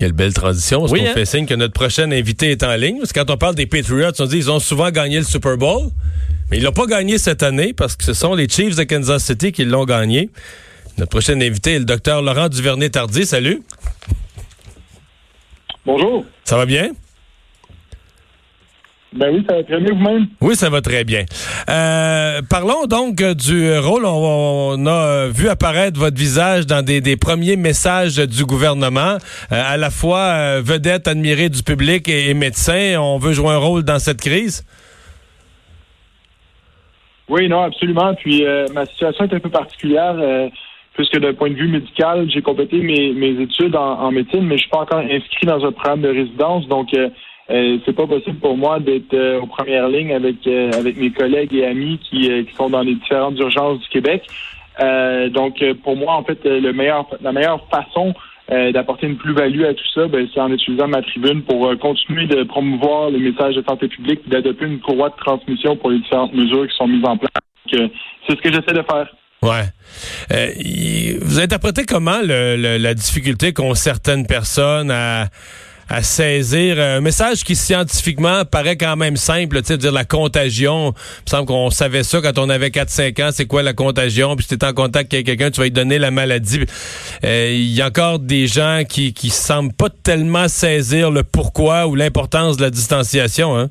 Quelle belle transition. Parce Oui, qu'on hein? fait signe que notre prochain invité est en ligne. Parce que quand on parle des Patriots, on dit qu'ils ont souvent gagné le Super Bowl. Mais ils l'ont pas gagné cette année parce que ce sont les Chiefs de Kansas City qui l'ont gagné. Notre prochain invité est le docteur Laurent Duvernay-Tardy. Salut. Bonjour. Ça va bien? Ben oui, ça va très bien vous-même? Oui, ça va très bien. Euh, parlons donc euh, du rôle. On, on a euh, vu apparaître votre visage dans des, des premiers messages du gouvernement, euh, à la fois euh, vedette admirée du public et, et médecin. On veut jouer un rôle dans cette crise? Oui, non, absolument. Puis euh, ma situation est un peu particulière, euh, puisque d'un point de vue médical, j'ai complété mes, mes études en, en médecine, mais je suis pas encore inscrit dans un programme de résidence. Donc, euh, c'est pas possible pour moi d'être euh, aux premières lignes avec euh, avec mes collègues et amis qui, euh, qui sont dans les différentes urgences du Québec. Euh, donc, pour moi, en fait, le meilleur, la meilleure façon d'apporter une plus-value à tout ça, ben, c'est en utilisant ma tribune pour continuer de promouvoir les messages de santé publique et d'adopter une courroie de transmission pour les différentes mesures qui sont mises en place. C'est ce que j'essaie de faire. Ouais. Euh, vous interprétez comment le- le- la difficulté qu'ont certaines personnes à, à saisir un message qui scientifiquement paraît quand même simple, tu sais, dire la contagion. Il me semble qu'on savait ça quand on avait 4-5 ans, c'est quoi la contagion, puis si t'es en contact avec quelqu'un, tu vas lui donner la maladie. Euh, Il y a encore des gens qui qui semblent pas tellement saisir le pourquoi ou l'importance de la distanciation, hein.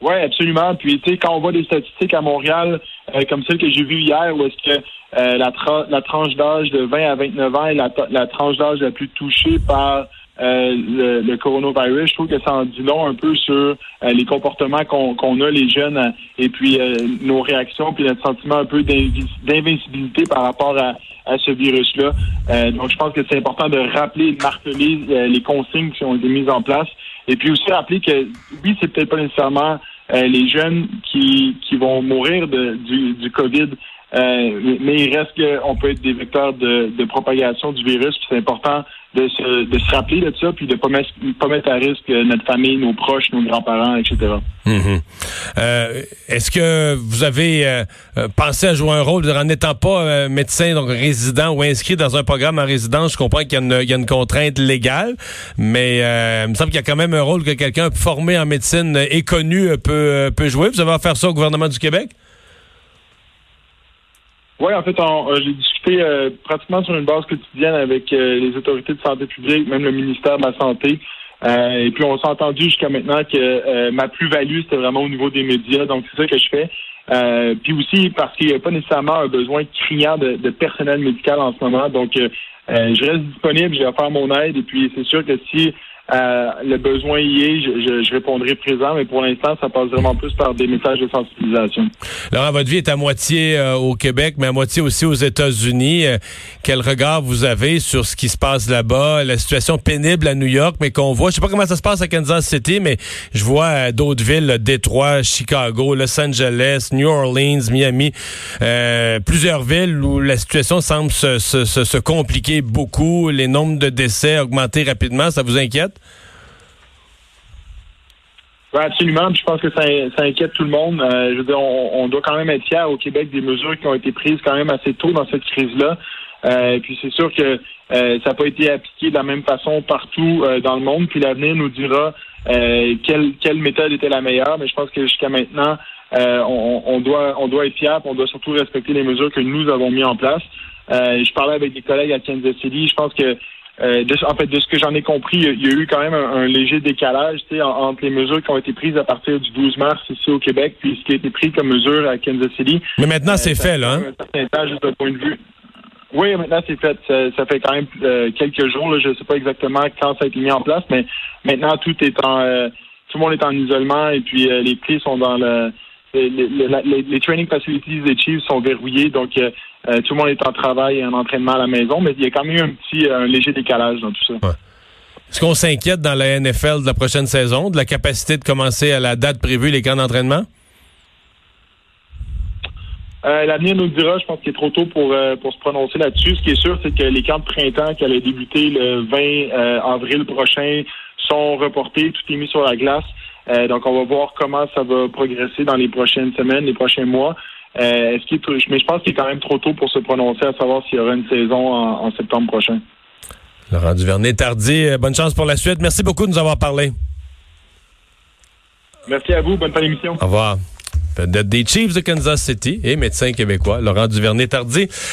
Oui, absolument. Puis, tu sais, quand on voit des statistiques à Montréal, euh, comme celle que j'ai vue hier, où est-ce que euh, la, tra- la tranche d'âge de 20 à 29 ans est la, tranche d'âge la plus touchée par euh, le, coronavirus, je trouve que ça en dit long un peu sur euh, les comportements qu'on a, les jeunes, euh, et puis euh, nos réactions, puis notre sentiment un peu d'invincibilité par rapport à, à ce virus-là. Euh, donc, je pense que c'est important de rappeler, de marteler euh, les consignes qui ont été mises en place. Et puis aussi rappeler que, oui, c'est peut-être pas nécessairement euh, les jeunes qui, qui vont mourir de, du, du COVID, euh, mais, il reste qu'on peut être des vecteurs de, de propagation du virus. C'est important de se, de se rappeler de ça, puis de pas mettre, pas mettre à risque euh, notre famille, nos proches, nos grands-parents, etc. Mhm. Euh, Est-ce que vous avez euh, pensé à jouer un rôle? En n'étant pas médecin, donc résident ou inscrit dans un programme en résidence? Je comprends qu'il y, a une- contrainte légale, mais il me semble qu'il y a quand même un rôle que quelqu'un formé en médecine et connu peut, peut jouer. Vous avez à faire ça au gouvernement du Québec? Oui, en fait, euh, j'ai discuté euh, pratiquement sur une base quotidienne avec euh, les autorités de santé publique, même le ministère de la Santé. Euh, et puis, on s'est entendu jusqu'à maintenant que euh, ma plus-value, c'était vraiment au niveau des médias. Donc, c'est ça que je fais. Euh, puis aussi, parce qu'il n'y a pas nécessairement un besoin criant de, de personnel médical en ce moment. Donc, je reste disponible, vais faire mon aide. Et puis, c'est sûr que si euh, le besoin y est, je, je- répondrai présent. Mais pour l'instant, ça passe vraiment plus par des messages de sensibilisation. Laurent, votre vie est à moitié euh, au Québec, mais à moitié aussi aux États-Unis. Euh, quel regard vous avez sur ce qui se passe là-bas, la situation pénible à New York, mais qu'on voit, je sais pas comment ça se passe à Kansas City, mais je vois euh, d'autres villes, Détroit, Chicago, Los Angeles, New Orleans, Miami, euh, plusieurs villes où la situation semble se, se, se, se compliquer beaucoup, les nombres de décès augmenter rapidement. Ça vous inquiète? Oui, absolument. Puis je pense que ça, ça inquiète tout le monde. Euh, je veux dire, on, on doit quand même être fiers au Québec des mesures qui ont été prises quand même assez tôt dans cette crise-là. Euh, puis c'est sûr que euh, ça n'a pas été appliqué de la même façon partout euh, dans le monde. Puis l'avenir nous dira euh, quelle, quelle méthode était la meilleure. Mais je pense que jusqu'à maintenant, euh, on, on doit on doit être fiers. On doit surtout respecter les mesures que nous avons mis en place. Je parlais avec des collègues à Kansas City. Je pense que euh, de, en fait, de ce que j'en ai compris, il y a- eu quand même un, un léger décalage tu sais, en- entre les mesures qui ont été prises à partir du 12 mars ici au Québec, puis ce qui a été pris comme mesure à Kansas City. Mais maintenant, c'est Euh, fait, là. Hein? fait Un certain temps, juste d'un point de vue. Oui, maintenant c'est fait. Ça, ça fait quand même euh, quelques jours. Là, je ne sais pas exactement quand ça a été mis en place, mais maintenant tout est en euh, tout le monde est en isolement et puis euh, les prix sont dans le les, training facilities des Chiefs sont verrouillés, donc euh, euh, tout le monde est en travail et en entraînement à la maison, mais il y a quand même eu un petit euh, un léger décalage dans tout ça. Est-ce qu'on s'inquiète dans la NFL de la prochaine saison, de la capacité de commencer à la date prévue les camps d'entraînement? Euh, L'avenir nous le dira. Je pense qu'il est trop tôt pour, euh, pour se prononcer là-dessus. Ce qui est sûr, c'est que les camps de printemps qui allaient débuter le 20 euh, avril prochain sont reportés. Tout est mis sur la glace. Euh, donc, on va voir comment ça va progresser dans les prochaines semaines, les prochains mois. Euh, est-ce est, mais je pense qu'il est quand même trop tôt pour se prononcer à savoir s'il y aura une saison en, septembre prochain. Laurent Duvernay Tardy, euh, bonne chance pour la suite. Merci beaucoup de nous avoir parlé. Merci à vous. Bonne fin d'émission. Au revoir. Des Chiefs de Kansas City et médecin québécois, Laurent Duvernay Tardy.